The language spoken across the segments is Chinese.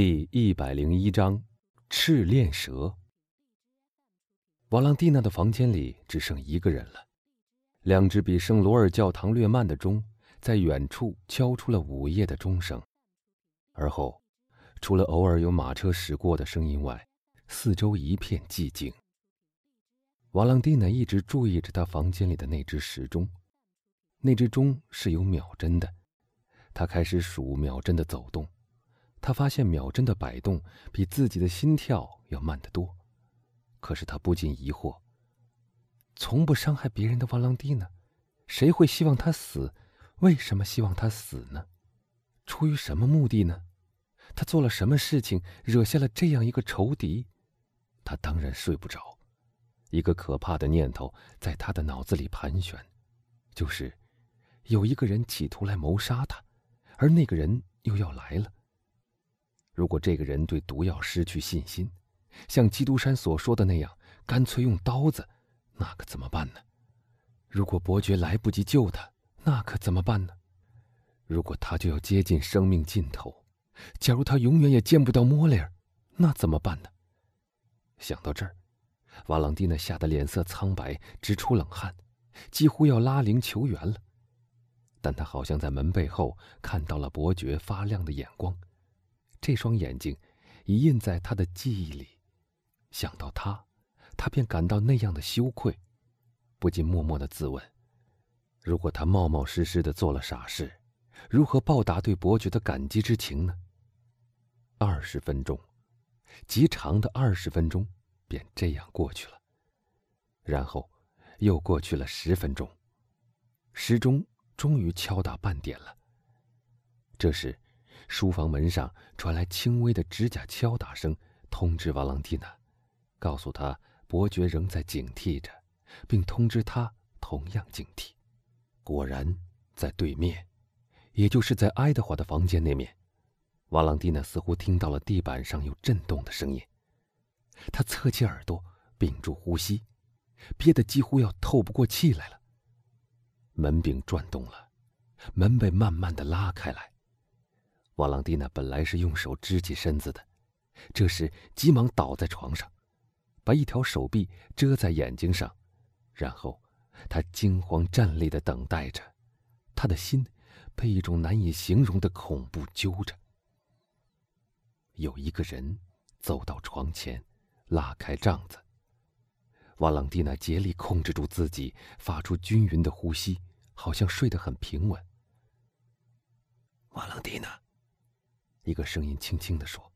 第一百零一章，赤练蛇。瓦朗蒂娜的房间里只剩一个人了，两只比圣罗尔教堂略慢的钟在远处敲出了午夜的钟声，而后，除了偶尔有马车驶过的声音外，四周一片寂静。瓦朗蒂娜一直注意着他房间里的那只时钟，那只钟是有秒针的，他开始数秒针的走动。他发现秒针的摆动比自己的心跳要慢得多，可是他不禁疑惑：从不伤害别人的瓦朗蒂呢，谁会希望他死？为什么希望他死呢？出于什么目的呢？他做了什么事情惹下了这样一个仇敌？他当然睡不着，一个可怕的念头在他的脑子里盘旋，就是有一个人企图来谋杀他，而那个人又要来了。如果这个人对毒药失去信心，像基督山所说的那样，干脆用刀子，那可怎么办呢？如果伯爵来不及救他，那可怎么办呢？如果他就要接近生命尽头，假如他永远也见不到莫雷尔，那怎么办呢？想到这儿，瓦朗蒂娜吓得脸色苍白，直出冷汗，几乎要拉铃求援了。但他好像在门背后看到了伯爵发亮的眼光。这双眼睛已印在他的记忆里，想到他，他便感到那样的羞愧，不禁默默的自问：如果他冒冒失失的做了傻事，如何报答对伯爵的感激之情呢？二十分钟，极长的二十分钟，便这样过去了。然后，又过去了十分钟，时钟终于敲打半点了。这时。书房门上传来轻微的指甲敲打声，通知瓦朗蒂娜，告诉他伯爵仍在警惕着，并通知他同样警惕。果然，在对面，也就是在爱德华的房间那面，瓦朗蒂娜似乎听到了地板上有震动的声音。他侧起耳朵，屏住呼吸，憋得几乎要透不过气来了。门柄转动了，门被慢慢的拉开来。瓦朗蒂娜本来是用手支起身子的，这时急忙倒在床上，把一条手臂遮在眼睛上，然后她惊慌战栗地等待着，她的心被一种难以形容的恐怖揪着。有一个人走到床前，拉开帐子。瓦朗蒂娜竭力控制住自己，发出均匀的呼吸，好像睡得很平稳。瓦朗蒂娜。一个声音轻轻地说：“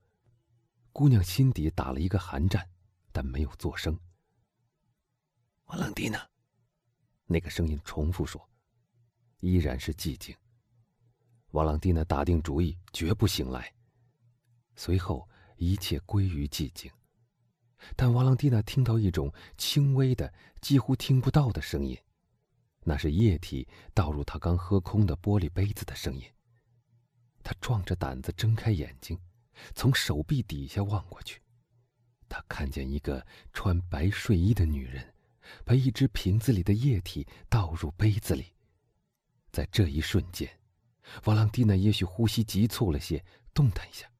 姑娘心底打了一个寒战，但没有作声。”瓦朗蒂娜，那个声音重复说：“依然是寂静。”瓦朗蒂娜打定主意，绝不醒来。随后，一切归于寂静。但瓦朗蒂娜听到一种轻微的、几乎听不到的声音，那是液体倒入她刚喝空的玻璃杯子的声音。他壮着胆子睁开眼睛，从手臂底下望过去，他看见一个穿白睡衣的女人，把一只瓶子里的液体倒入杯子里。在这一瞬间，瓦朗蒂娜也许呼吸急促了些，动弹一下，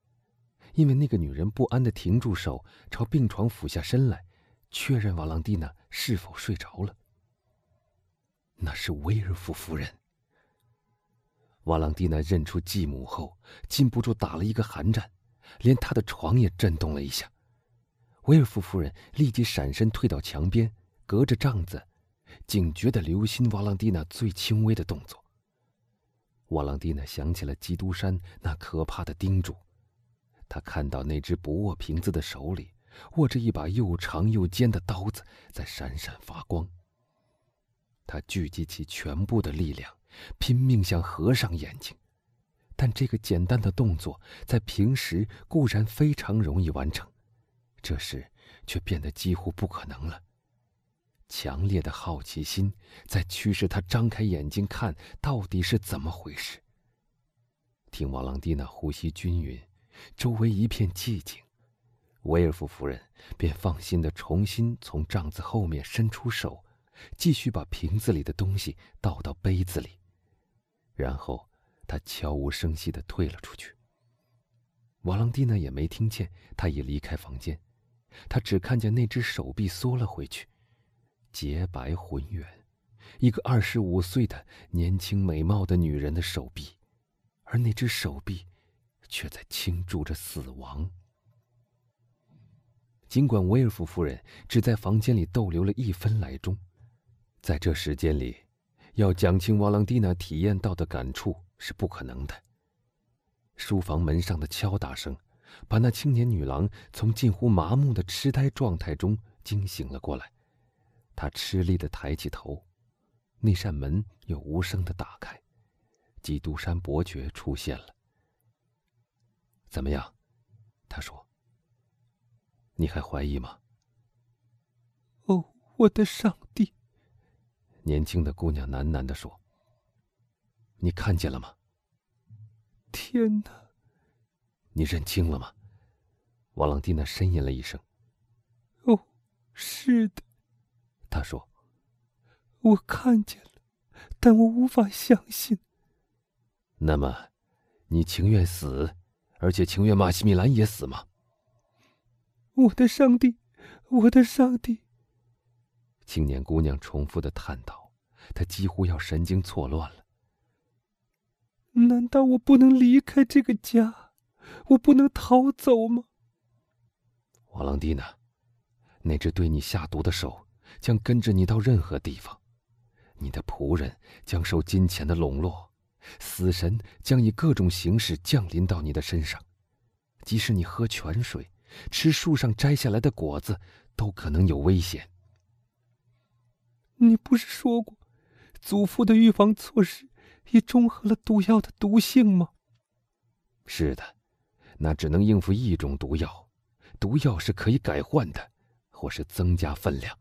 因为那个女人不安地停住手，朝病床俯下身来，确认瓦朗蒂娜是否睡着了。那是威尔夫夫人。瓦朗蒂娜认出继母后，禁不住打了一个寒战，连她的床也震动了一下。威尔夫夫人立即闪身退到墙边，隔着帐子，警觉地留心瓦朗蒂娜最轻微的动作。瓦朗蒂娜想起了基督山那可怕的叮嘱，她看到那只不握瓶子的手里握着一把又长又尖的刀子，在闪闪发光。她聚集起全部的力量。拼命想合上眼睛，但这个简单的动作在平时固然非常容易完成，这时却变得几乎不可能了。强烈的好奇心在驱使他张开眼睛看到底是怎么回事。听瓦朗蒂娜呼吸均匀，周围一片寂静，威尔夫夫人便放心的重新从帐子后面伸出手，继续把瓶子里的东西倒到杯子里。然后，他悄无声息地退了出去。瓦朗蒂娜也没听见，他已离开房间。他只看见那只手臂缩了回去，洁白浑圆，一个二十五岁的年轻美貌的女人的手臂，而那只手臂，却在倾注着死亡。尽管威尔夫夫人只在房间里逗留了一分来钟，在这时间里，要讲清瓦朗蒂娜体验到的感触是不可能的。书房门上的敲打声。把那青年女郎从近乎麻木的痴呆状态中惊醒了过来，她吃力地抬起头，那扇门又无声地打开，基督山伯爵出现了。怎么样？他说：“你还怀疑吗？”哦，我的上帝！年轻的姑娘喃喃地说：“你看见了吗？”天哪！你认清了吗？瓦朗蒂娜呻吟了一声。“哦，是的。”他说，“我看见了，但我无法相信。”那么，你情愿死，而且情愿马西米兰也死吗？我的上帝，我的上帝！青年姑娘重复的叹道，她几乎要神经错乱了。难道我不能离开这个家？我不能逃走吗？瓦朗蒂娜，那只对你下毒的手将跟着你到任何地方，你的仆人将受金钱的笼络，死神将以各种形式降临到你的身上，即使你喝泉水、吃树上摘下来的果子，都可能有危险。你不是说过，祖父的预防措施已中和了毒药的毒性吗？是的。那只能应付一种毒药，毒药是可以改换的，或是增加分量。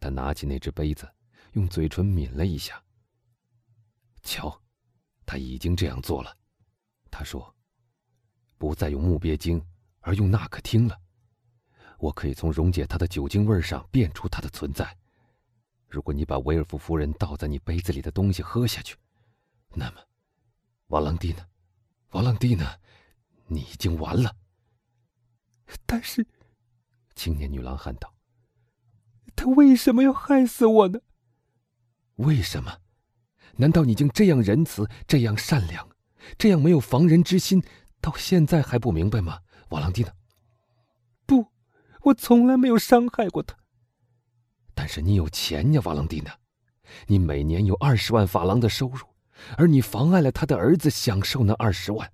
他拿起那只杯子，用嘴唇抿了一下。瞧，他已经这样做了。他说：“不再用木鳖精，而用纳可汀了。我可以从溶解它的酒精味上辨出它的存在。如果你把维尔夫夫人倒在你杯子里的东西喝下去，那么，瓦朗蒂呢？瓦朗蒂呢？”你已经完了。但是，青年女郎喊道：“他为什么要害死我呢？为什么？难道你竟这样仁慈、这样善良、这样没有防人之心，到现在还不明白吗？瓦朗蒂呢？不，我从来没有伤害过他。但是你有钱呀，瓦朗蒂娜，你每年有二十万法郎的收入，而你妨碍了他的儿子享受那二十万。”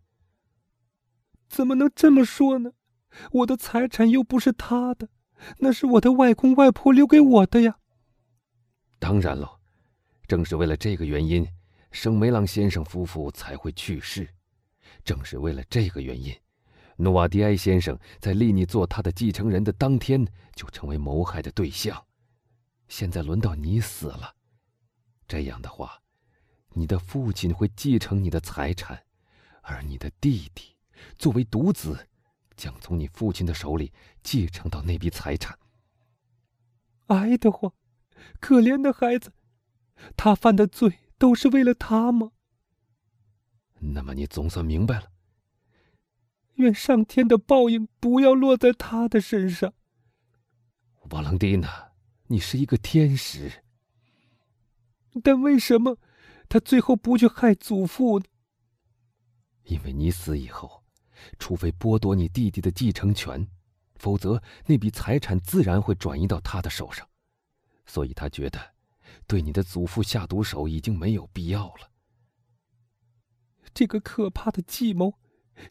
怎么能这么说呢？我的财产又不是他的，那是我的外公外婆留给我的呀。当然了，正是为了这个原因，圣梅朗先生夫妇才会去世。正是为了这个原因，努瓦迪埃先生在立你做他的继承人的当天就成为谋害的对象。现在轮到你死了，这样的话，你的父亲会继承你的财产，而你的弟弟。作为独子，将从你父亲的手里继承到那笔财产。爱德华，可怜的孩子，他犯的罪都是为了他吗？那么你总算明白了。愿上天的报应不要落在他的身上。瓦朗蒂娜，你是一个天使。但为什么他最后不去害祖父呢？因为你死以后。除非剥夺你弟弟的继承权，否则那笔财产自然会转移到他的手上。所以他觉得，对你的祖父下毒手已经没有必要了。这个可怕的计谋，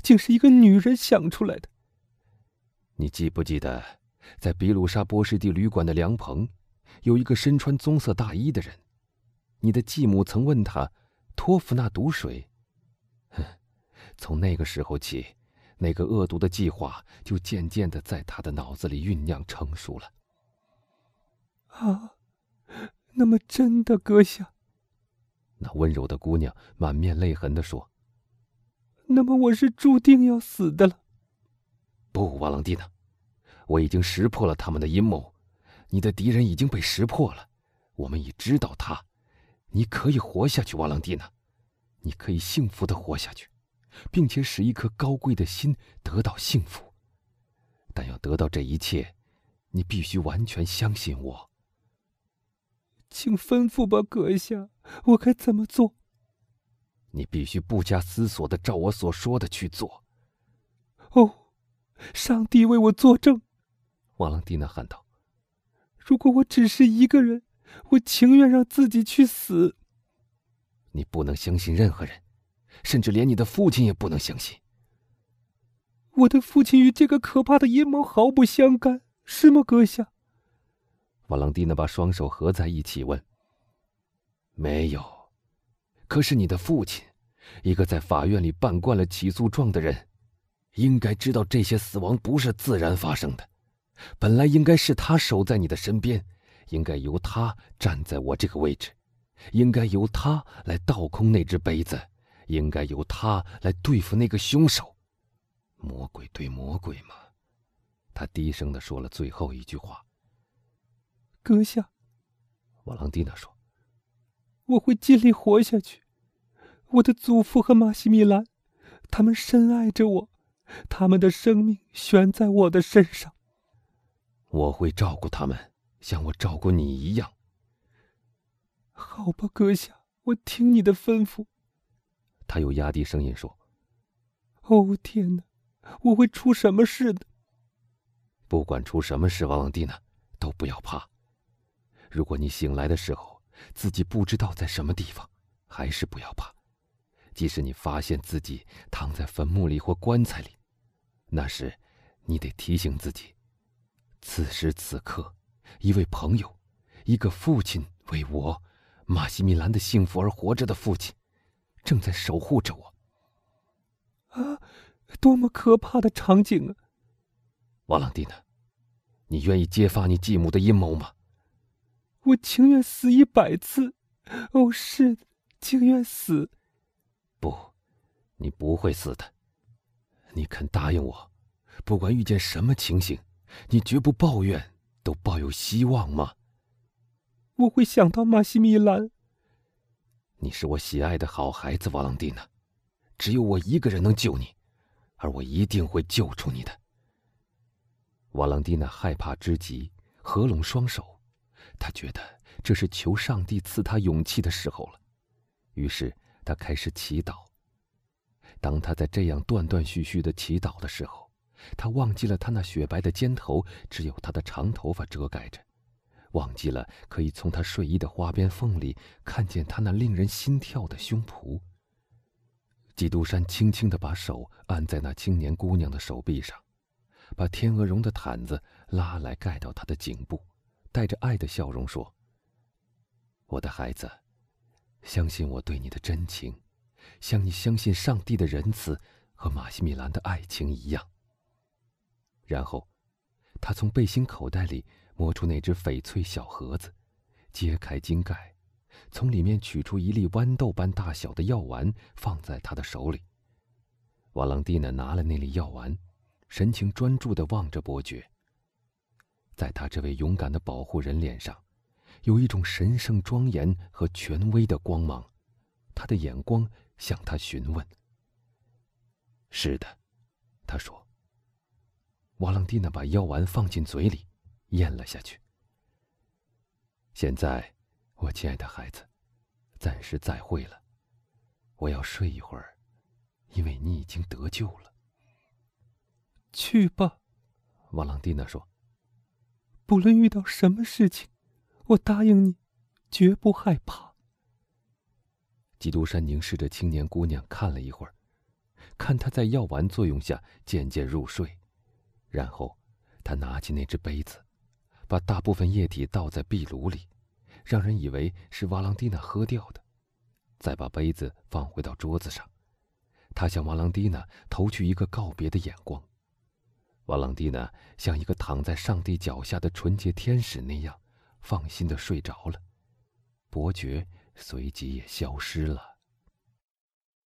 竟是一个女人想出来的。你记不记得，在比鲁沙波士蒂旅馆的凉棚，有一个身穿棕色大衣的人？你的继母曾问他，托夫纳毒水。哼，从那个时候起。那个恶毒的计划就渐渐的在他的脑子里酝酿成熟了。啊，那么真的，阁下？那温柔的姑娘满面泪痕的说：“那么我是注定要死的了。”不，瓦朗蒂娜，我已经识破了他们的阴谋，你的敌人已经被识破了，我们已知道他，你可以活下去，瓦朗蒂娜，你可以幸福的活下去。并且使一颗高贵的心得到幸福。但要得到这一切，你必须完全相信我。请吩咐吧，阁下，我该怎么做？你必须不加思索的照我所说的去做。哦，上帝为我作证！瓦朗蒂娜喊道：“如果我只是一个人，我情愿让自己去死。”你不能相信任何人，甚至连你的父亲也不能相信。我的父亲与这个可怕的阴谋毫不相干，是吗，阁下？瓦朗蒂娜把双手合在一起问：“没有。可是你的父亲，一个在法院里办惯了起诉状的人，应该知道这些死亡不是自然发生的。本来应该是他守在你的身边，应该由他站在我这个位置。”应该由他来倒空那只杯子，应该由他来对付那个凶手。魔鬼对魔鬼嘛，他低声的说了最后一句话。阁下，瓦朗蒂娜说：“我会尽力活下去。我的祖父和马西米兰，他们深爱着我，他们的生命悬在我的身上。我会照顾他们，像我照顾你一样。”好吧，阁下，我听你的吩咐。他又压低声音说：“哦，天哪，我会出什么事的？不管出什么事，瓦朗蒂娜，都不要怕。如果你醒来的时候自己不知道在什么地方，还是不要怕。即使你发现自己躺在坟墓里或棺材里，那时你得提醒自己：此时此刻，一位朋友，一个父亲为我。”马西米兰的幸福而活着的父亲，正在守护着我。啊，多么可怕的场景啊！瓦朗蒂娜，你愿意揭发你继母的阴谋吗？我情愿死一百次。哦，是的，情愿死。不，你不会死的。你肯答应我，不管遇见什么情形，你绝不抱怨，都抱有希望吗？我会想到马西米兰。你是我喜爱的好孩子，瓦朗蒂娜。只有我一个人能救你，而我一定会救出你的。瓦朗蒂娜害怕之极，合拢双手，她觉得这是求上帝赐她勇气的时候了。于是她开始祈祷。当她在这样断断续续的祈祷的时候，他忘记了他那雪白的肩头只有他的长头发遮盖着。忘记了可以从他睡衣的花边缝里看见他那令人心跳的胸脯。基督山轻轻地把手按在那青年姑娘的手臂上，把天鹅绒的毯子拉来盖到她的颈部，带着爱的笑容说：“我的孩子，相信我对你的真情，像你相信上帝的仁慈和马西米兰的爱情一样。”然后，他从背心口袋里。摸出那只翡翠小盒子，揭开金盖，从里面取出一粒豌豆般大小的药丸，放在他的手里。瓦朗蒂娜拿了那粒药丸，神情专注地望着伯爵。在他这位勇敢的保护人脸上，有一种神圣庄严和权威的光芒。他的眼光向他询问。是的，他说。瓦朗蒂娜把药丸放进嘴里。咽了下去。现在，我亲爱的孩子，暂时再会了。我要睡一会儿，因为你已经得救了。去吧，瓦朗蒂娜说。不论遇到什么事情，我答应你，绝不害怕。基督山凝视着青年姑娘看了一会儿，看她在药丸作用下渐渐入睡，然后他拿起那只杯子。把大部分液体倒在壁炉里，让人以为是瓦朗蒂娜喝掉的，再把杯子放回到桌子上。他向瓦朗蒂娜投去一个告别的眼光。瓦朗蒂娜像一个躺在上帝脚下的纯洁天使那样，放心的睡着了。伯爵随即也消失了。